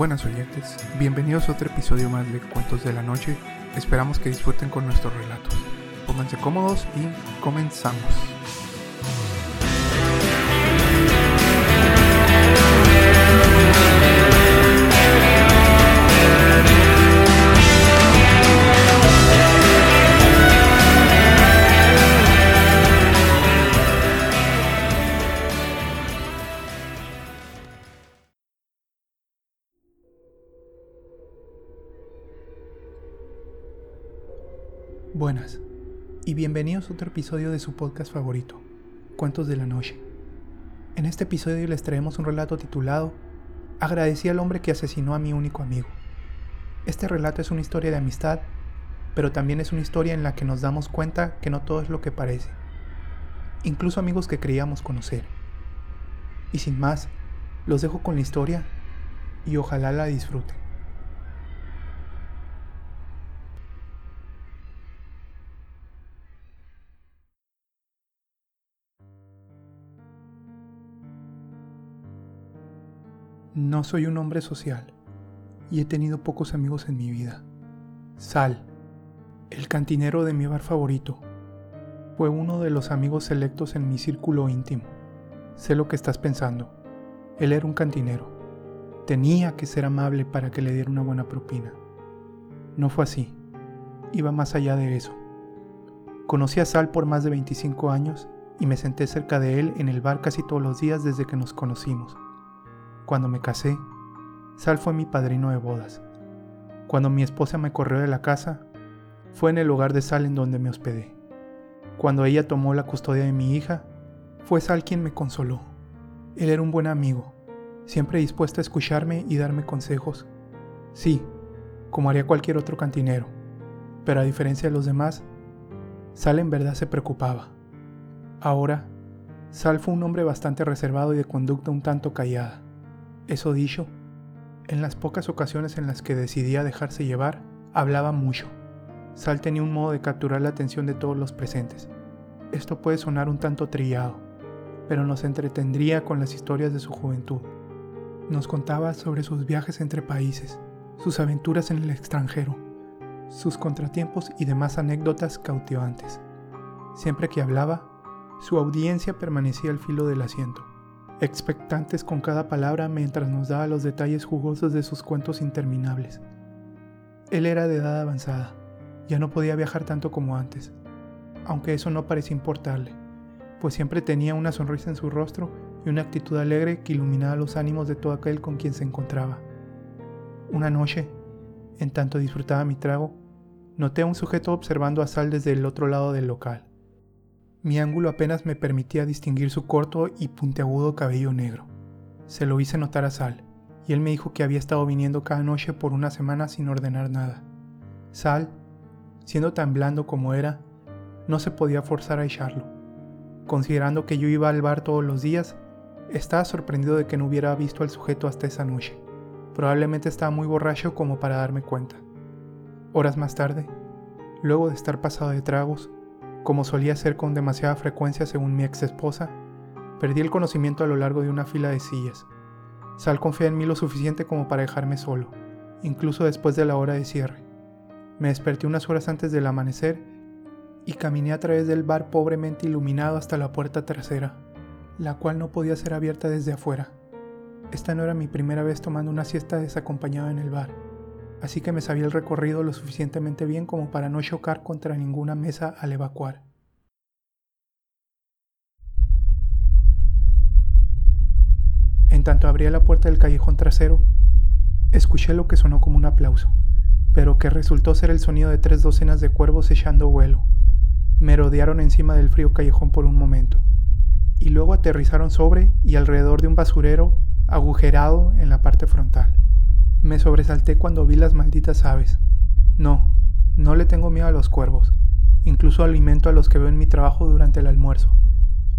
Buenas oyentes, bienvenidos a otro episodio más de Cuentos de la Noche. Esperamos que disfruten con nuestros relatos. Pónganse cómodos y comenzamos. Buenas y bienvenidos a otro episodio de su podcast favorito, Cuentos de la Noche. En este episodio les traemos un relato titulado Agradecí al hombre que asesinó a mi único amigo. Este relato es una historia de amistad, pero también es una historia en la que nos damos cuenta que no todo es lo que parece, incluso amigos que creíamos conocer. Y sin más, los dejo con la historia y ojalá la disfruten. No soy un hombre social y he tenido pocos amigos en mi vida. Sal, el cantinero de mi bar favorito, fue uno de los amigos selectos en mi círculo íntimo. Sé lo que estás pensando. Él era un cantinero. Tenía que ser amable para que le diera una buena propina. No fue así. Iba más allá de eso. Conocí a Sal por más de 25 años y me senté cerca de él en el bar casi todos los días desde que nos conocimos. Cuando me casé, Sal fue mi padrino de bodas. Cuando mi esposa me corrió de la casa, fue en el hogar de Sal en donde me hospedé. Cuando ella tomó la custodia de mi hija, fue Sal quien me consoló. Él era un buen amigo, siempre dispuesto a escucharme y darme consejos. Sí, como haría cualquier otro cantinero, pero a diferencia de los demás, Sal en verdad se preocupaba. Ahora, Sal fue un hombre bastante reservado y de conducta un tanto callada. Eso dicho, en las pocas ocasiones en las que decidía dejarse llevar, hablaba mucho. Sal tenía un modo de capturar la atención de todos los presentes. Esto puede sonar un tanto trillado, pero nos entretendría con las historias de su juventud. Nos contaba sobre sus viajes entre países, sus aventuras en el extranjero, sus contratiempos y demás anécdotas cautivantes. Siempre que hablaba, su audiencia permanecía al filo del asiento expectantes con cada palabra mientras nos daba los detalles jugosos de sus cuentos interminables. Él era de edad avanzada, ya no podía viajar tanto como antes, aunque eso no parecía importarle, pues siempre tenía una sonrisa en su rostro y una actitud alegre que iluminaba los ánimos de todo aquel con quien se encontraba. Una noche, en tanto disfrutaba mi trago, noté a un sujeto observando a Sal desde el otro lado del local. Mi ángulo apenas me permitía distinguir su corto y puntiagudo cabello negro. Se lo hice notar a Sal, y él me dijo que había estado viniendo cada noche por una semana sin ordenar nada. Sal, siendo tan blando como era, no se podía forzar a echarlo. Considerando que yo iba al bar todos los días, estaba sorprendido de que no hubiera visto al sujeto hasta esa noche. Probablemente estaba muy borracho como para darme cuenta. Horas más tarde, luego de estar pasado de tragos, como solía hacer con demasiada frecuencia según mi ex esposa, perdí el conocimiento a lo largo de una fila de sillas. Sal confía en mí lo suficiente como para dejarme solo, incluso después de la hora de cierre. Me desperté unas horas antes del amanecer y caminé a través del bar pobremente iluminado hasta la puerta trasera, la cual no podía ser abierta desde afuera. Esta no era mi primera vez tomando una siesta desacompañada en el bar así que me sabía el recorrido lo suficientemente bien como para no chocar contra ninguna mesa al evacuar. En tanto abría la puerta del callejón trasero, escuché lo que sonó como un aplauso, pero que resultó ser el sonido de tres docenas de cuervos echando vuelo. Me rodearon encima del frío callejón por un momento, y luego aterrizaron sobre y alrededor de un basurero agujerado en la parte frontal. Me sobresalté cuando vi las malditas aves. No, no le tengo miedo a los cuervos. Incluso alimento a los que veo en mi trabajo durante el almuerzo.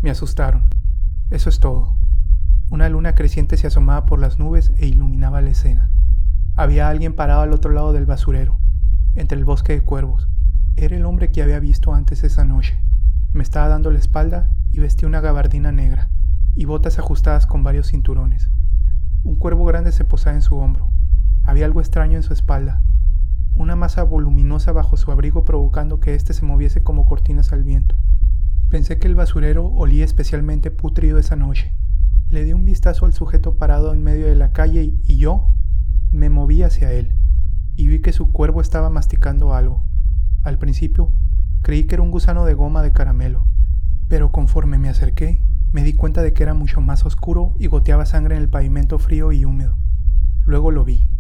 Me asustaron. Eso es todo. Una luna creciente se asomaba por las nubes e iluminaba la escena. Había alguien parado al otro lado del basurero, entre el bosque de cuervos. Era el hombre que había visto antes esa noche. Me estaba dando la espalda y vestía una gabardina negra y botas ajustadas con varios cinturones. Un cuervo grande se posaba en su hombro, Había algo extraño en su espalda, una masa voluminosa bajo su abrigo provocando que éste se moviese como cortinas al viento. Pensé que el basurero olía especialmente putrido esa noche. Le di un vistazo al sujeto parado en medio de la calle y yo me moví hacia él y vi que su cuervo estaba masticando algo. Al principio creí que era un gusano de goma de caramelo, pero conforme me acerqué me di cuenta de que era mucho más oscuro y goteaba sangre en el pavimento frío y húmedo. Luego lo vi.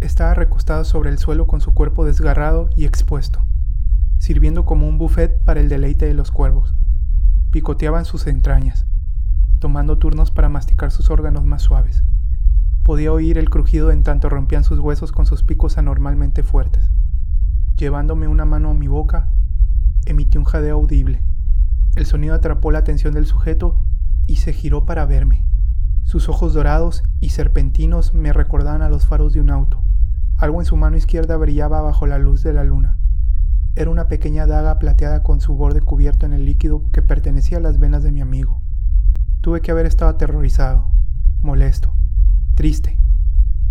Estaba recostado sobre el suelo con su cuerpo desgarrado y expuesto sirviendo como un buffet para el deleite de los cuervos. Picoteaban sus entrañas, tomando turnos para masticar sus órganos más suaves. Podía oír el crujido en tanto rompían sus huesos con sus picos anormalmente fuertes. Llevándome una mano a mi boca, emití un jadeo audible. El sonido atrapó la atención del sujeto y se giró para verme. Sus ojos dorados y serpentinos me recordaban a los faros de un auto. Algo en su mano izquierda brillaba bajo la luz de la luna. Era una pequeña daga plateada con su borde cubierto en el líquido que pertenecía a las venas de mi amigo. Tuve que haber estado aterrorizado, molesto, triste,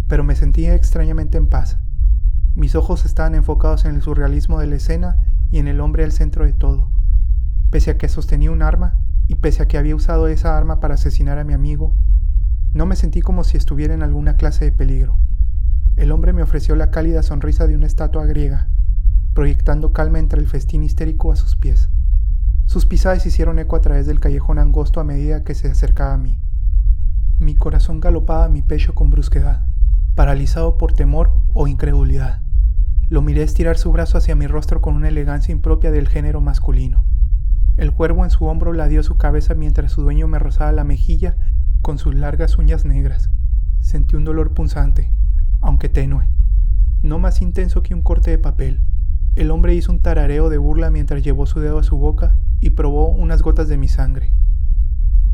pero me sentía extrañamente en paz. Mis ojos estaban enfocados en el surrealismo de la escena y en el hombre al centro de todo. Pese a que sostenía un arma, y pese a que había usado esa arma para asesinar a mi amigo, no me sentí como si estuviera en alguna clase de peligro. El hombre me ofreció la cálida sonrisa de una estatua griega, proyectando calma entre el festín histérico a sus pies. Sus pisadas hicieron eco a través del callejón angosto a medida que se acercaba a mí. Mi corazón galopaba a mi pecho con brusquedad, paralizado por temor o incredulidad. Lo miré estirar su brazo hacia mi rostro con una elegancia impropia del género masculino. El cuervo en su hombro ladió su cabeza mientras su dueño me rozaba la mejilla con sus largas uñas negras. Sentí un dolor punzante, aunque tenue, no más intenso que un corte de papel. El hombre hizo un tarareo de burla mientras llevó su dedo a su boca y probó unas gotas de mi sangre.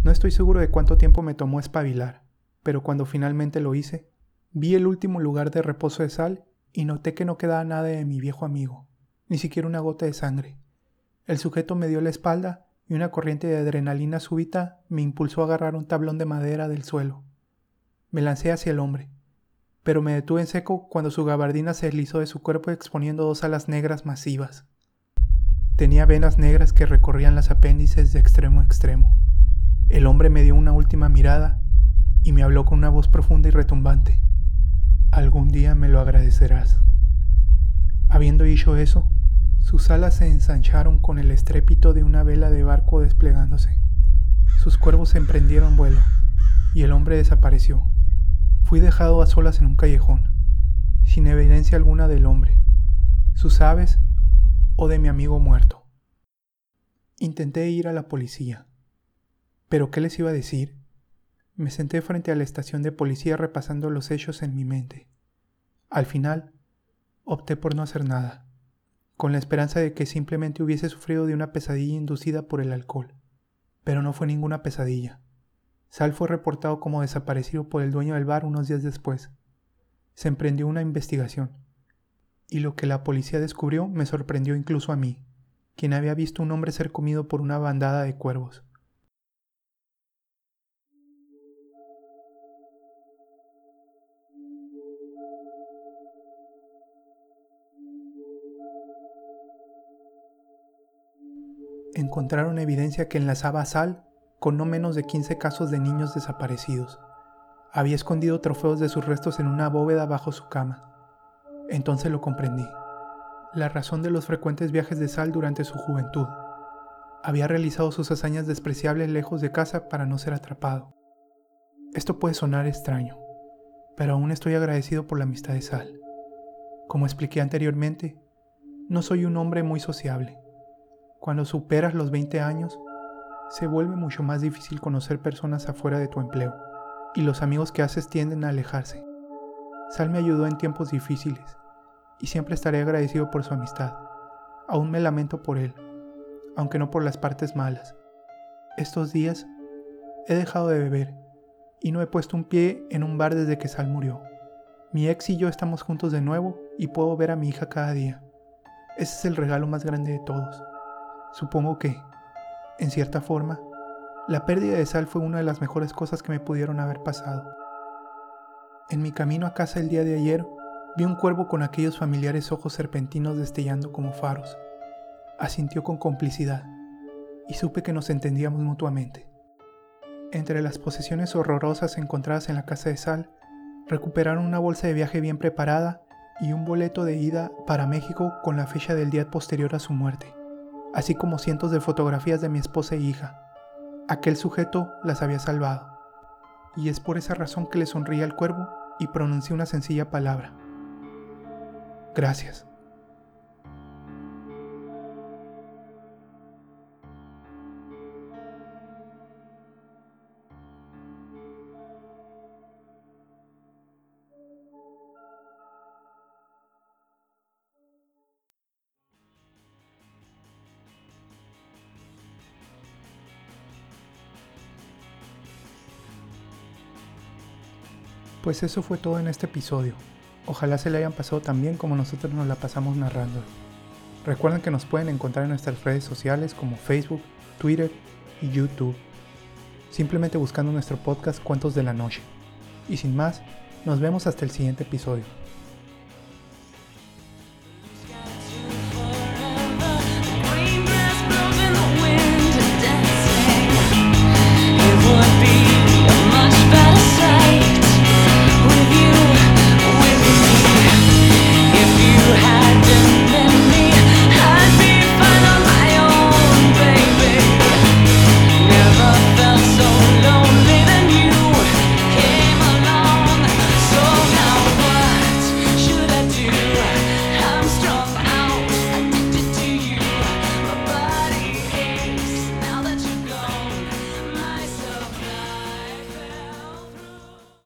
No estoy seguro de cuánto tiempo me tomó espabilar, pero cuando finalmente lo hice, vi el último lugar de reposo de sal y noté que no quedaba nada de mi viejo amigo, ni siquiera una gota de sangre. El sujeto me dio la espalda y una corriente de adrenalina súbita me impulsó a agarrar un tablón de madera del suelo. Me lancé hacia el hombre pero me detuve en seco cuando su gabardina se deslizó de su cuerpo exponiendo dos alas negras masivas. Tenía venas negras que recorrían las apéndices de extremo a extremo. El hombre me dio una última mirada y me habló con una voz profunda y retumbante. Algún día me lo agradecerás. Habiendo dicho eso, sus alas se ensancharon con el estrépito de una vela de barco desplegándose. Sus cuervos emprendieron vuelo y el hombre desapareció. Fui dejado a solas en un callejón, sin evidencia alguna del hombre, sus aves o de mi amigo muerto. Intenté ir a la policía, pero ¿qué les iba a decir? Me senté frente a la estación de policía repasando los hechos en mi mente. Al final, opté por no hacer nada, con la esperanza de que simplemente hubiese sufrido de una pesadilla inducida por el alcohol. Pero no fue ninguna pesadilla. Sal fue reportado como desaparecido por el dueño del bar unos días después. Se emprendió una investigación. Y lo que la policía descubrió me sorprendió incluso a mí, quien había visto un hombre ser comido por una bandada de cuervos. Encontraron evidencia que enlazaba a Sal con no menos de 15 casos de niños desaparecidos. Había escondido trofeos de sus restos en una bóveda bajo su cama. Entonces lo comprendí. La razón de los frecuentes viajes de Sal durante su juventud. Había realizado sus hazañas despreciables lejos de casa para no ser atrapado. Esto puede sonar extraño, pero aún estoy agradecido por la amistad de Sal. Como expliqué anteriormente, no soy un hombre muy sociable. Cuando superas los 20 años, se vuelve mucho más difícil conocer personas afuera de tu empleo, y los amigos que haces tienden a alejarse. Sal me ayudó en tiempos difíciles, y siempre estaré agradecido por su amistad. Aún me lamento por él, aunque no por las partes malas. Estos días he dejado de beber, y no he puesto un pie en un bar desde que Sal murió. Mi ex y yo estamos juntos de nuevo y puedo ver a mi hija cada día. Ese es el regalo más grande de todos. Supongo que, en cierta forma, la pérdida de Sal fue una de las mejores cosas que me pudieron haber pasado. En mi camino a casa el día de ayer, vi un cuervo con aquellos familiares ojos serpentinos destellando como faros. Asintió con complicidad y supe que nos entendíamos mutuamente. Entre las posesiones horrorosas encontradas en la casa de Sal, recuperaron una bolsa de viaje bien preparada y un boleto de ida para México con la fecha del día posterior a su muerte, así como cientos de fotografías de mi esposa e hija. Aquel sujeto las había salvado, y es por esa razón que le sonreí al cuervo y pronuncié una sencilla palabra. Gracias. Pues eso fue todo en este episodio. Ojalá se le hayan pasado tan bien como nosotros nos la pasamos narrando. Recuerden que nos pueden encontrar en nuestras redes sociales como Facebook, Twitter y YouTube. Simplemente buscando nuestro podcast Cuentos de la Noche. Y sin más, nos vemos hasta el siguiente episodio.